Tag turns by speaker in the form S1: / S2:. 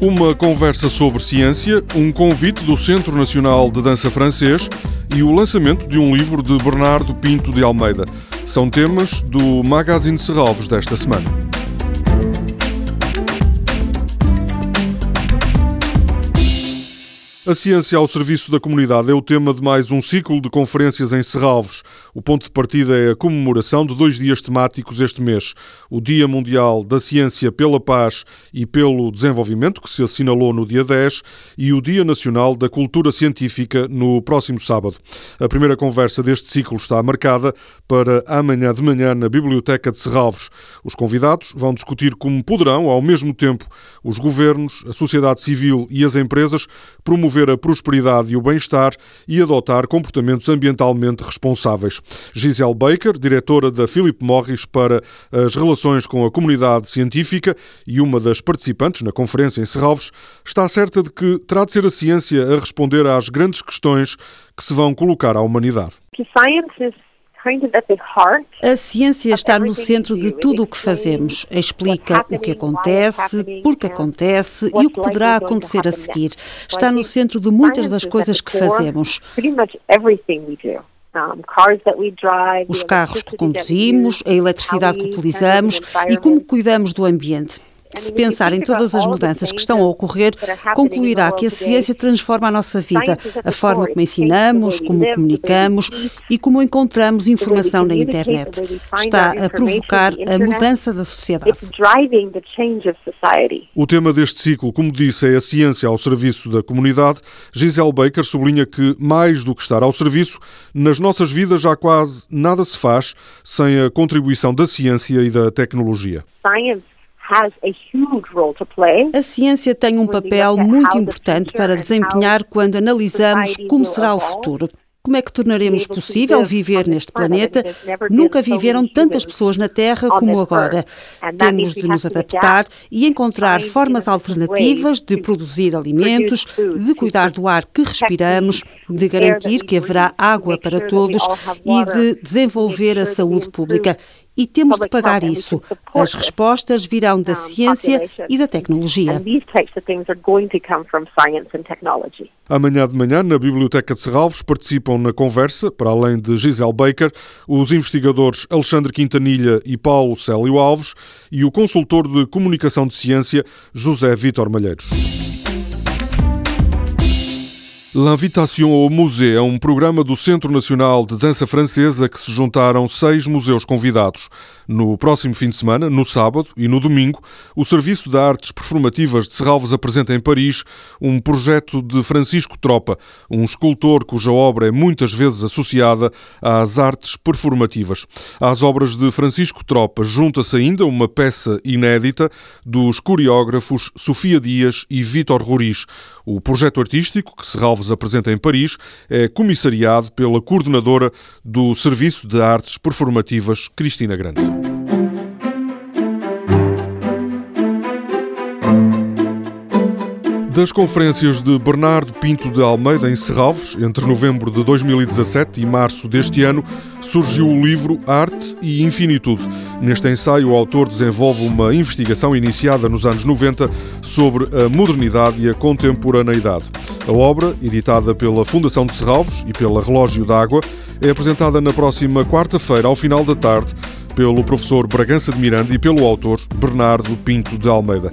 S1: uma conversa sobre ciência, um convite do Centro Nacional de Dança Francês e o lançamento de um livro de Bernardo Pinto de Almeida. São temas do Magazine Serralves desta semana. A ciência ao serviço da comunidade é o tema de mais um ciclo de conferências em Serralves. O ponto de partida é a comemoração de dois dias temáticos este mês: o Dia Mundial da Ciência pela Paz e pelo Desenvolvimento, que se assinalou no dia 10, e o Dia Nacional da Cultura Científica no próximo sábado. A primeira conversa deste ciclo está marcada para amanhã de manhã na Biblioteca de Serralves. Os convidados vão discutir como poderão, ao mesmo tempo, os governos, a sociedade civil e as empresas promover promover a prosperidade e o bem-estar e adotar comportamentos ambientalmente responsáveis. Gisele Baker, diretora da Philip Morris para as relações com a comunidade científica e uma das participantes na conferência em Serralves, está certa de que terá de ser a ciência a responder às grandes questões que se vão colocar à humanidade.
S2: A ciência está no centro de tudo o que fazemos. Explica o que acontece, por que acontece e o que poderá acontecer a seguir. Está no centro de muitas das coisas que fazemos. Os carros que conduzimos, a eletricidade que utilizamos e como cuidamos do ambiente. Se pensar em todas as mudanças que estão a ocorrer, concluirá que a ciência transforma a nossa vida, a forma como ensinamos, como comunicamos e como encontramos informação na internet. Está a provocar a mudança da sociedade.
S1: O tema deste ciclo, como disse, é a ciência ao serviço da comunidade. Gisele Baker sublinha que, mais do que estar ao serviço, nas nossas vidas já quase nada se faz sem a contribuição da ciência e da tecnologia.
S2: A ciência tem um papel muito importante para desempenhar quando analisamos como será o futuro. Como é que tornaremos possível viver neste planeta? Nunca viveram tantas pessoas na Terra como agora. Temos de nos adaptar e encontrar formas alternativas de produzir alimentos, de cuidar do ar que respiramos, de garantir que haverá água para todos e de desenvolver a saúde pública e temos de pagar isso. As respostas virão da ciência e da tecnologia.
S1: Amanhã de manhã, na Biblioteca de Serralves, participam na conversa, para além de Gisele Baker, os investigadores Alexandre Quintanilha e Paulo Célio Alves e o consultor de comunicação de ciência, José Vítor Malheiros. L'Invitation au Musée é um programa do Centro Nacional de Dança Francesa que se juntaram seis museus convidados. No próximo fim de semana, no sábado e no domingo, o Serviço de Artes Performativas de Serralves apresenta em Paris um projeto de Francisco Tropa, um escultor cuja obra é muitas vezes associada às artes performativas. Às obras de Francisco Tropa junta-se ainda uma peça inédita dos coreógrafos Sofia Dias e Vítor Roriz. O projeto artístico, que Serralves apresenta em Paris, é comissariado pela coordenadora do Serviço de Artes Performativas, Cristina Grande. Das conferências de Bernardo Pinto de Almeida em Serralves, entre novembro de 2017 e março deste ano, surgiu o livro Arte e Infinitude. Neste ensaio, o autor desenvolve uma investigação iniciada nos anos 90 sobre a modernidade e a contemporaneidade. A obra, editada pela Fundação de Serralves e pela Relógio d'Água, é apresentada na próxima quarta-feira, ao final da tarde, pelo professor Bragança de Miranda e pelo autor Bernardo Pinto de Almeida.